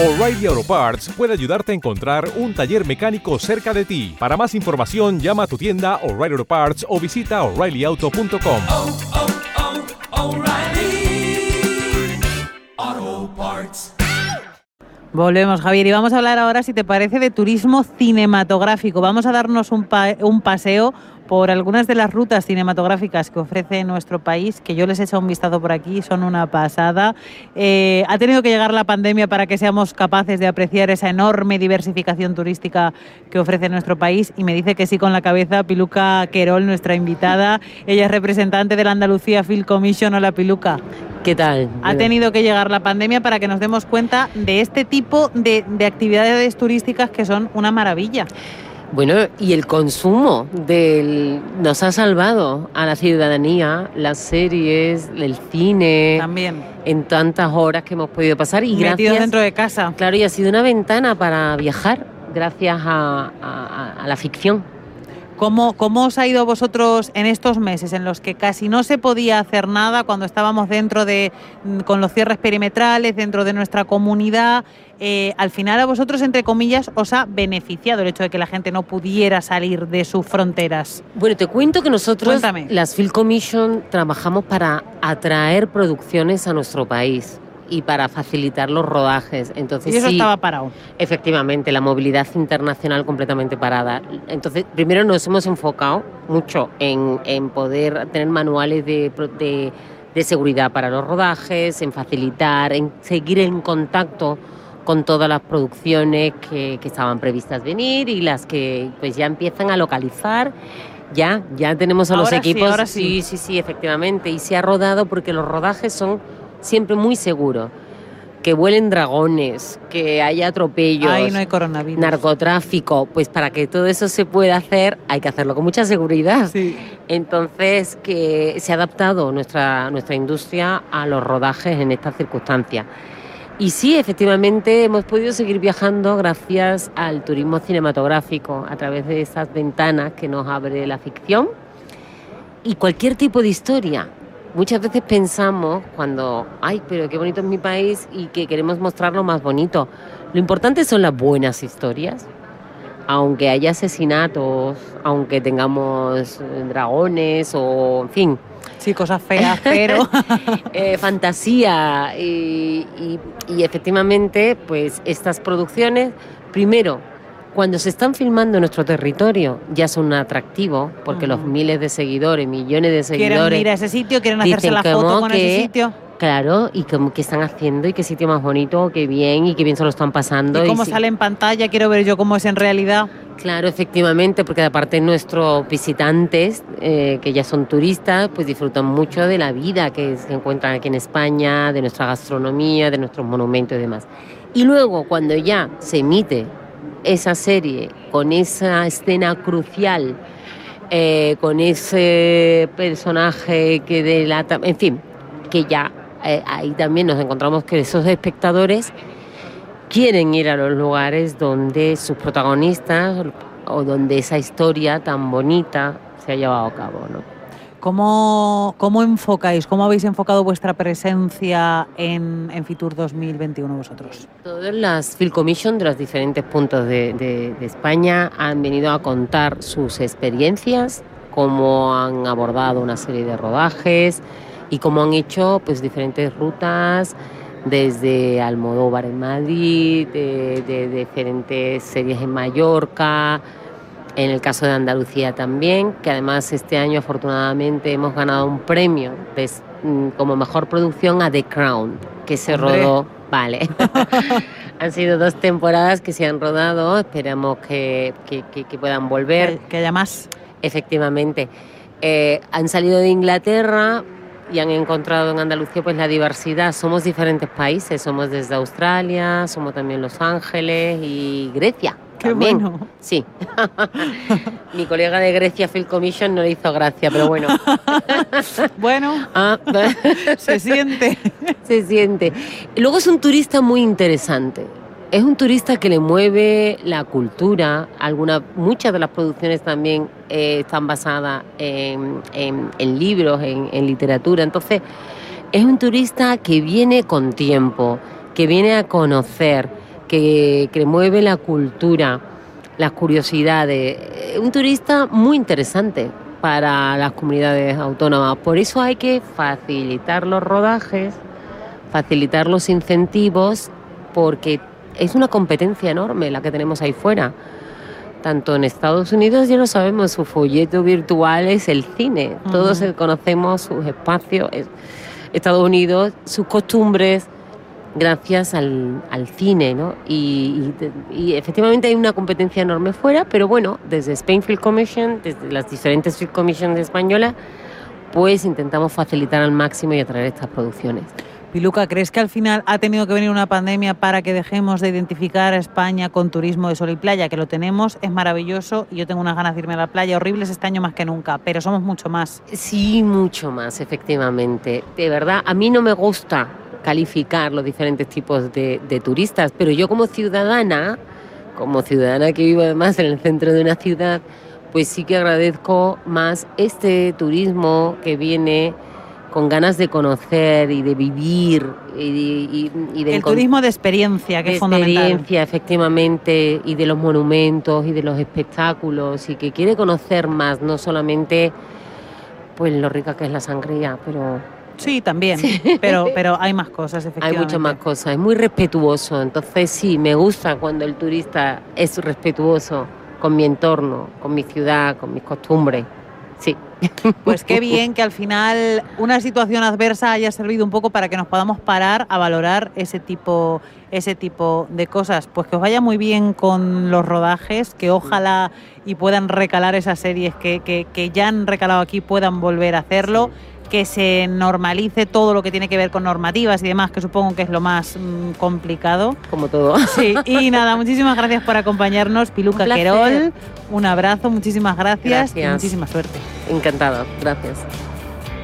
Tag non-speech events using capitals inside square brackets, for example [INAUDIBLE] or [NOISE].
O'Reilly Auto Parts puede ayudarte a encontrar un taller mecánico cerca de ti. Para más información, llama a tu tienda O'Reilly Auto Parts o visita oreillyauto.com. oh, oh, Parts. Volvemos, Javier, y vamos a hablar ahora, si te parece, de turismo cinematográfico. Vamos a darnos un, pa- un paseo por algunas de las rutas cinematográficas que ofrece nuestro país, que yo les he echado un vistazo por aquí, son una pasada. Eh, ha tenido que llegar la pandemia para que seamos capaces de apreciar esa enorme diversificación turística que ofrece nuestro país, y me dice que sí con la cabeza Piluca Querol, nuestra invitada. Ella es representante de la Andalucía Film Commission. Hola, Piluca. ¿Qué tal? Ha tenido que llegar la pandemia para que nos demos cuenta de este tipo de, de actividades turísticas que son una maravilla. Bueno, y el consumo del nos ha salvado a la ciudadanía, las series, el cine, También. en tantas horas que hemos podido pasar y Metidos gracias, dentro de casa. claro, y ha sido una ventana para viajar gracias a, a- a la ficción. ¿Cómo, ¿Cómo os ha ido vosotros en estos meses en los que casi no se podía hacer nada cuando estábamos dentro de, mm, con los cierres perimetrales, dentro de nuestra comunidad? Eh, al final a vosotros, entre comillas, os ha beneficiado el hecho de que la gente no pudiera salir de sus fronteras. Bueno, te cuento que nosotros, Cuéntame. las Film Commission, trabajamos para atraer producciones a nuestro país y para facilitar los rodajes. Entonces, Y eso sí, estaba parado. Efectivamente, la movilidad internacional completamente parada. Entonces, primero nos hemos enfocado mucho en, en poder tener manuales de, de- de seguridad para los rodajes, en facilitar, en seguir en contacto con todas las producciones que, que estaban previstas venir y las que pues ya empiezan a localizar. Ya, ya tenemos a los Ahora sí, equipos. ahora sí. sí, sí, sí, efectivamente. Y se ha rodado porque los rodajes son siempre muy seguros. Que vuelen dragones, que haya atropellos, Ahí no hay coronavirus. narcotráfico, pues para que todo eso se pueda hacer hay que hacerlo con mucha seguridad. Sí. Entonces, que se ha adaptado nuestra, nuestra industria a los rodajes en estas circunstancias. Y sí, efectivamente, hemos podido seguir viajando gracias al turismo cinematográfico, a través de esas ventanas que nos abre la ficción y cualquier tipo de historia. Muchas veces pensamos cuando, ay, pero qué bonito es mi país y que queremos mostrar lo más bonito. Lo importante son las buenas historias. Aunque haya asesinatos, aunque tengamos eh, dragones o, en fin, Sí, cosas feas, pero... [LAUGHS] eh, fantasía y, y- y efectivamente, pues estas producciones, primero, cuando se están filmando en nuestro territorio, ya son un atractivo, porque los miles de seguidores, millones de quieren seguidores, ir a ese sitio, quieren hacerse la foto con ese que- sitio. claro, y como que están haciendo y qué sitio más bonito, qué bien y qué bien se lo están pasando. Y cómo sale en pantalla, quiero ver yo cómo es en realidad. Claro, efectivamente, porque aparte nuestros visitantes, eh, que ya son turistas, pues disfrutan mucho de la vida que se encuentran aquí en España, de nuestra gastronomía, de nuestros monumentos y demás. Y luego, cuando ya se emite esa serie con esa escena crucial, eh, con ese personaje que delata, en fin, que ya eh, ahí también nos encontramos que esos espectadores quieren ir a los lugares donde sus protagonistas o donde esa historia tan bonita se ha llevado a cabo, ¿no? ¿Cómo, ¿Cómo enfocáis, cómo habéis enfocado vuestra presencia en, en Fitur 2021 vosotros? Todas las Film Commission de los diferentes puntos de, de- de España han venido a contar sus experiencias, cómo han abordado una serie de rodajes y cómo han hecho pues diferentes rutas desde Almodóvar en Madrid, de, de diferentes series en Mallorca, en el caso de Andalucía también, que además este año afortunadamente hemos ganado un premio des- mm, como mejor producción a The Crown, que se Hombre. rodó, vale. [LAUGHS] han sido dos temporadas que se han rodado, esperamos que, que- que- que puedan volver. Que, que haya más. Efectivamente. Eh, han salido de Inglaterra y han encontrado en Andalucía pues la diversidad. Somos diferentes países, somos desde Australia, somos también Los Ángeles y Grecia. Qué también. bueno. Sí. [LAUGHS] Mi colega de Grecia Film Commission no le hizo gracia, pero bueno. [LAUGHS] Bueno, Ah, [LAUGHS] se siente. se siente. Luego es un turista muy interesante. Es un turista que le mueve la cultura. Alguna, muchas de las producciones también eh, están basadas en, en- en libros, en, en literatura. Entonces, es un turista que viene con tiempo, que viene a conocer, que, que mueve la cultura, las curiosidades. Eh, Un turista muy interesante para las comunidades autónomas. Por eso hay que facilitar los rodajes, facilitar los incentivos, porque es una competencia enorme la que tenemos ahí fuera. Tanto en Estados Unidos, ya lo sabemos, su folleto virtual es el cine. Todos conocemos sus espacios. es- Estados Unidos, sus costumbres, gracias al, al cine, ¿no? Y, y- y efectivamente hay una competencia enorme fuera, pero bueno, desde Spain Film Commission, desde las diferentes Film Commissions españolas, pues intentamos facilitar al máximo y atraer estas producciones. Piluca, ¿crees que al final ha tenido que venir una pandemia para que dejemos de identificar a España con turismo de sol y playa? Que lo tenemos, es maravilloso y yo tengo unas ganas de irme a la playa, horribles este año más que nunca, pero somos mucho más. Sí, mucho más, efectivamente. De verdad, a mí no me gusta calificar los diferentes tipos de, de turistas, pero yo como ciudadana, como ciudadana que vivo además en el centro de una ciudad, pues sí que agradezco más este turismo que viene con ganas de conocer y de vivir y, y- y El turismo de experiencia, que de es fundamental. experiencia, efectivamente, y de los monumentos y de los espectáculos, y que quiere conocer más, no solamente pues lo rica que es la sangría, pero Sí, también, pero, pero hay más cosas, hay efectivamente. muchas más cosas. Es muy respetuoso, entonces sí, me gusta cuando el turista es respetuoso con mi entorno, con mi ciudad, con mis costumbres. Sí. Pues qué [LAUGHS] bien que al final una situación adversa haya servido un poco para que nos podamos parar a valorar ese tipo, ese tipo de cosas. Pues que os vaya muy bien con los rodajes, que ojalá y puedan recalar esas series que, que- que ya han recalado aquí, puedan volver a hacerlo. Que se normalice todo lo que tiene que ver con normativas y demás, que supongo que es lo más mm, complicado. Como todo. Sí, y [LAUGHS] nada, muchísimas gracias por acompañarnos, Piluca Un. Querol. Un abrazo, muchísimas gracias, y Gracias. muchísima suerte. Encantado. Gracias.